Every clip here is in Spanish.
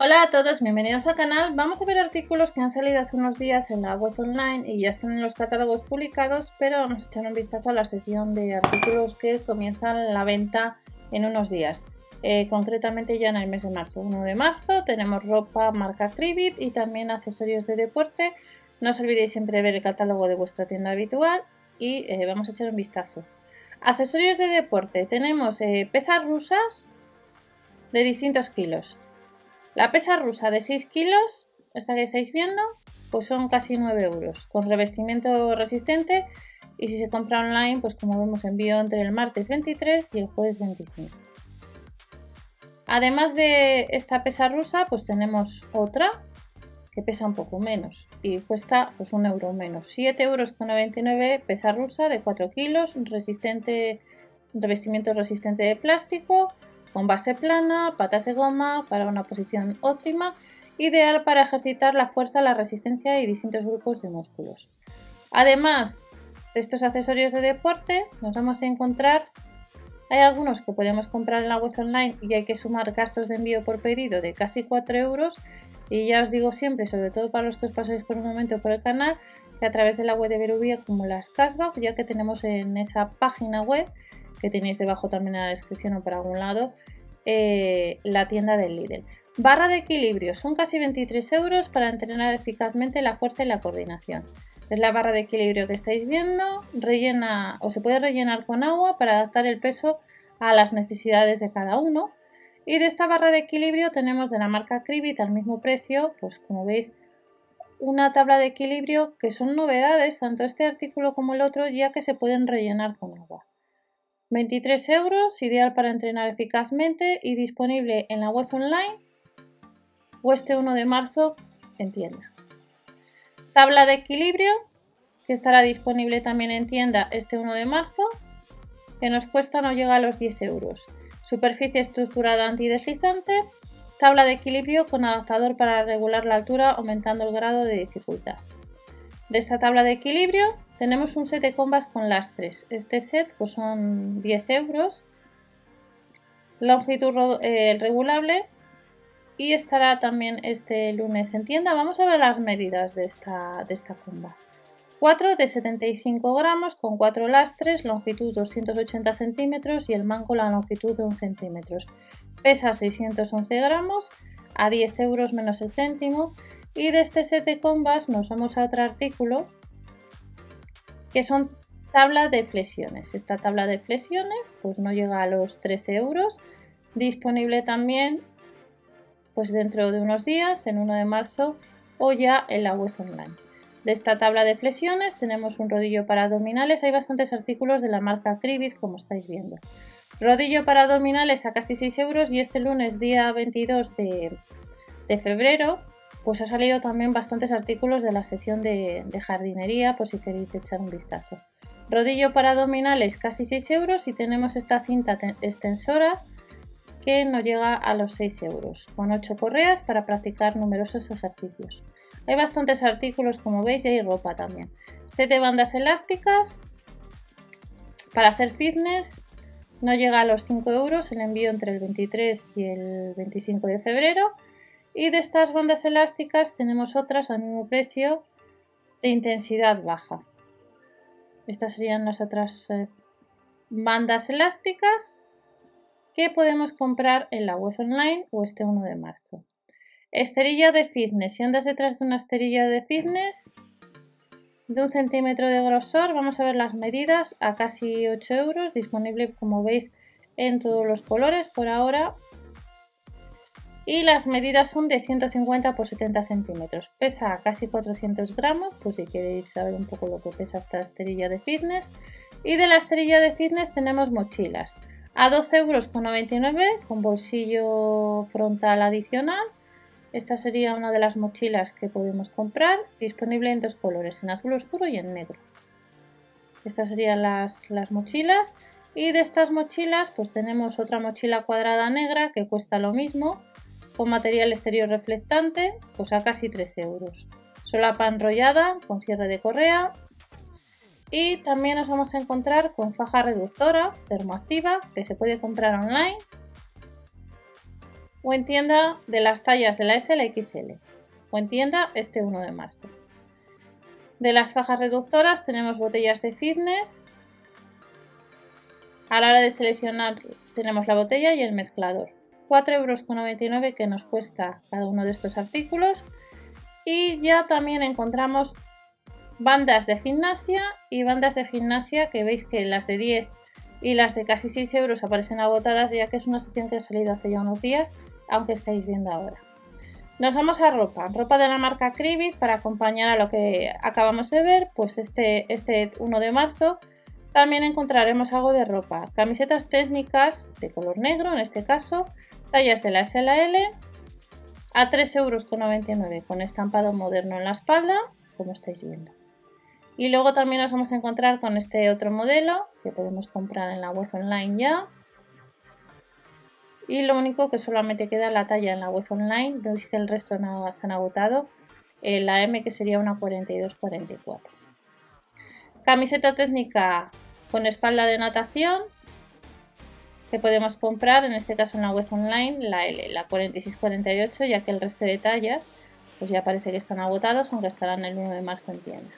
Hola a todos, bienvenidos al canal. Vamos a ver artículos que han salido hace unos días en la web online y ya están en los catálogos publicados, pero vamos a echar un vistazo a la sección de artículos que comienzan la venta en unos días. Eh, concretamente ya en el mes de marzo. 1 de marzo tenemos ropa marca Cribit y también accesorios de deporte. No os olvidéis siempre ver el catálogo de vuestra tienda habitual y eh, vamos a echar un vistazo. Accesorios de deporte. Tenemos eh, pesas rusas de distintos kilos. La pesa rusa de 6 kilos, esta que estáis viendo, pues son casi 9 euros, con revestimiento resistente y si se compra online, pues como vemos envío entre el martes 23 y el jueves 25. Además de esta pesa rusa, pues tenemos otra que pesa un poco menos y cuesta pues un euro menos. 7 euros con 99 pesa rusa de 4 kilos, resistente, revestimiento resistente de plástico, con base plana, patas de goma para una posición óptima, ideal para ejercitar la fuerza, la resistencia y distintos grupos de músculos. Además de estos accesorios de deporte, nos vamos a encontrar, hay algunos que podemos comprar en la web online y hay que sumar gastos de envío por pedido de casi 4 euros. Y ya os digo siempre, sobre todo para los que os pasáis por un momento por el canal, que a través de la web de Verubia como las cashback, ya que tenemos en esa página web que tenéis debajo también en la descripción o por algún lado, eh, la tienda del Lidl. Barra de equilibrio, son casi 23 euros para entrenar eficazmente la fuerza y la coordinación. Es la barra de equilibrio que estáis viendo, rellena o se puede rellenar con agua para adaptar el peso a las necesidades de cada uno. Y de esta barra de equilibrio tenemos de la marca Cribit al mismo precio, pues como veis, una tabla de equilibrio que son novedades, tanto este artículo como el otro, ya que se pueden rellenar con agua. 23 euros, ideal para entrenar eficazmente y disponible en la web online o este 1 de marzo en tienda. Tabla de equilibrio que estará disponible también en tienda este 1 de marzo que nos cuesta no llega a los 10 euros. Superficie estructurada antideslizante, tabla de equilibrio con adaptador para regular la altura aumentando el grado de dificultad. De esta tabla de equilibrio tenemos un set de combas con lastres. Este set pues son 10 euros. Longitud eh, regulable. Y estará también este lunes en tienda. Vamos a ver las medidas de esta, de esta comba. 4 de 75 gramos con 4 lastres, longitud 280 centímetros y el mango la longitud de 1 centímetro. Pesa 611 gramos a 10 euros menos el céntimo. Y de este set de combas nos vamos a otro artículo que son tabla de flexiones. Esta tabla de flexiones pues no llega a los 13 euros. Disponible también pues dentro de unos días, en 1 de marzo o ya en la web online. De esta tabla de flexiones tenemos un rodillo para abdominales. Hay bastantes artículos de la marca Cribit como estáis viendo. Rodillo para abdominales a casi 6 euros y este lunes día 22 de, de febrero pues ha salido también bastantes artículos de la sección de, jardinería, por si queréis echar un vistazo. Rodillo para abdominales casi 6 euros y tenemos esta cinta extensora que no llega a los 6 euros, con 8 correas para practicar numerosos ejercicios. Hay bastantes artículos como veis y hay ropa también. 7 bandas elásticas para hacer fitness no llega a los 5 euros, el envío entre el 23 y el 25 de febrero y de estas bandas elásticas tenemos otras al mismo precio de intensidad baja. Estas serían las otras eh, bandas elásticas que podemos comprar en la web online o este 1 de marzo. Esterilla de fitness. Si andas detrás de una esterilla de fitness de un centímetro de grosor, vamos a ver las medidas a casi 8 euros. Disponible, como veis, en todos los colores por ahora y las medidas son de 150 por 70 centímetros. Pesa casi 400 gramos, pues si queréis saber un poco lo que pesa esta esterilla de fitness. Y de la esterilla de fitness tenemos mochilas a 12,99 euros con bolsillo frontal adicional. Esta sería una de las mochilas que podemos comprar, disponible en dos colores, en azul oscuro y en negro. Estas serían las, las mochilas. Y de estas mochilas, pues tenemos otra mochila cuadrada negra que cuesta lo mismo, con material exterior reflectante, pues a casi 13 euros. Solapa enrollada con cierre de correa. Y también nos vamos a encontrar con faja reductora termoactiva que se puede comprar online. o en tienda de las tallas de la S la XL o en tienda este 1 de marzo. De las fajas reductoras tenemos botellas de fitness. A la hora de seleccionar tenemos la botella y el mezclador. 4,99 euros que nos cuesta cada uno de estos artículos. Y ya también encontramos bandas de gimnasia y bandas de gimnasia que veis que las de 10 y las de casi 6 euros aparecen agotadas ya que es una sección que ha salido hace ya unos días, aunque estáis viendo ahora. Nos vamos a ropa, ropa de la marca Cribit para acompañar a lo que acabamos de ver, pues este, este 1 de marzo también encontraremos algo de ropa, camisetas técnicas de color negro en este caso, tallas de la SLL a 3,99 euros con estampado moderno en la espalda, como estáis viendo. Y luego también nos vamos a encontrar con este otro modelo que podemos comprar en la web online ya, y lo único que solamente queda la talla en la web online, veis que el resto no se han agotado, eh, la M que sería una 42-44. Camiseta técnica con espalda de natación que podemos comprar, en este caso en la web online, la L, la 46-48, ya que el resto de tallas pues ya parece que están agotados, aunque estarán el 1 de marzo en tienda.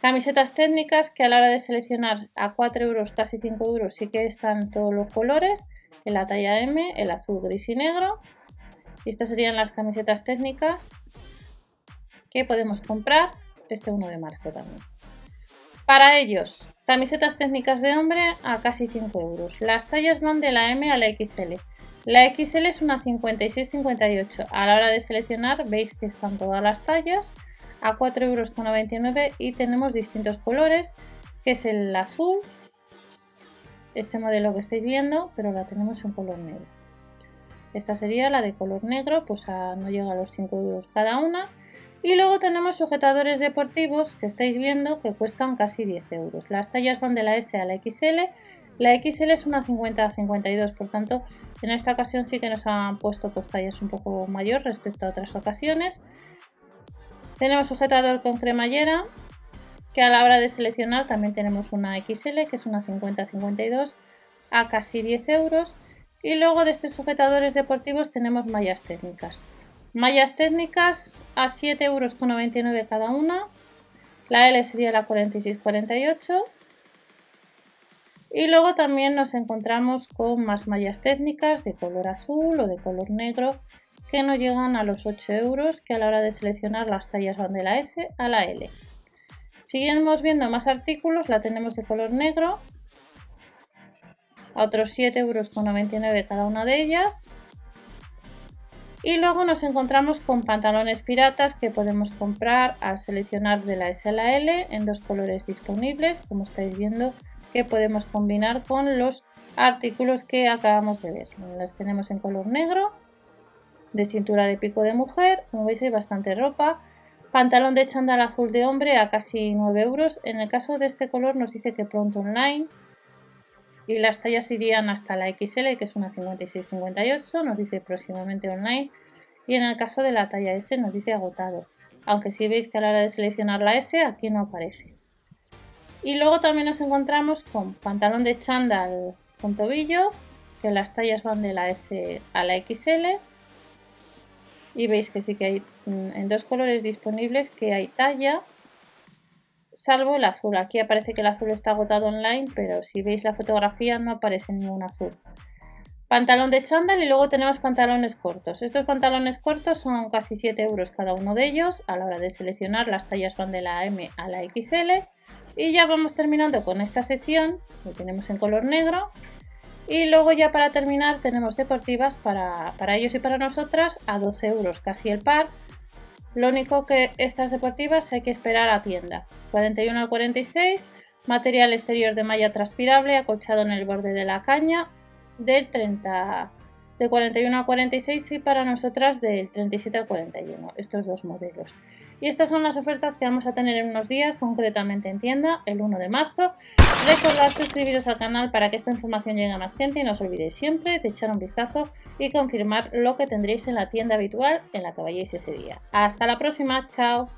Camisetas técnicas que a la hora de seleccionar a 4 euros, casi 5 euros, sí que están todos los colores en la talla M, el azul, gris y negro. Estas serían las camisetas técnicas que podemos comprar este 1 de marzo también. Para ellos, camisetas técnicas de hombre a casi 5 euros. Las tallas van de la M a la XL. La XL es una 56-58. A la hora de seleccionar veis que están todas las tallas a 4,99 euros y tenemos distintos colores, que es el azul, este modelo que estáis viendo, pero la tenemos en color negro. Esta sería la de color negro, pues no llega a los 5 euros cada una. Y luego tenemos sujetadores deportivos que estáis viendo que cuestan casi 10 euros. Las tallas van de la S a la XL. La XL es una 50-52, por tanto, en esta ocasión sí que nos han puesto pues, tallas un poco mayor respecto a otras ocasiones. Tenemos sujetador con cremallera, que a la hora de seleccionar también tenemos una XL que es una 50-52 a casi 10 euros y luego de estos sujetadores deportivos tenemos mallas técnicas mallas técnicas a 7,99 euros cada una. La L sería la 46-48 y luego también nos encontramos con más mallas técnicas de color azul o de color negro que no llegan a los 8 euros que a la hora de seleccionar las tallas van de la S a la L. Seguimos viendo más artículos, la tenemos de color negro, a otros 7,99 euros cada una de ellas. Y luego nos encontramos con pantalones piratas que podemos comprar al seleccionar de la S a la L en dos colores disponibles, como estáis viendo que podemos combinar con los artículos que acabamos de ver. Las tenemos en color negro, de cintura de pico de mujer, como veis hay bastante ropa, Pantalón de chándal azul de hombre a casi 9 euros. En el caso de este color nos dice que pronto online. Y las tallas irían hasta la XL, que es una 56-58. Nos dice próximamente online. Y en el caso de la talla S nos dice agotado. Aunque si veis que a la hora de seleccionar la S aquí no aparece. Y luego también nos encontramos con pantalón de chándal con tobillo. Que las tallas van de la S a la XL y veis que sí que hay mm, en dos colores disponibles que hay talla salvo el azul. Aquí aparece que el azul está agotado online pero si veis la fotografía no aparece ningún azul. Pantalón de chándal y luego tenemos pantalones cortos. Estos pantalones cortos son casi 7 euros cada uno de ellos a la hora de seleccionar. Las tallas van de la M a la XL y ya vamos terminando con esta sección que tenemos en color negro. Y luego ya para terminar tenemos deportivas para, ellos y para nosotras a 12 euros casi el par. Lo único que estas deportivas hay que esperar a tienda. 41 al 46, material exterior de malla transpirable acolchado en el borde de la caña del 30 de 41 a 46 y para nosotras del 37 al 41, estos dos modelos. Y estas son las ofertas que vamos a tener en unos días, concretamente en tienda, el 1 de marzo. Recordad suscribiros al canal para que esta información llegue a más gente y no os olvidéis siempre de echar un vistazo y confirmar lo que tendréis en la tienda habitual en la que vayáis ese día. Hasta la próxima, chao.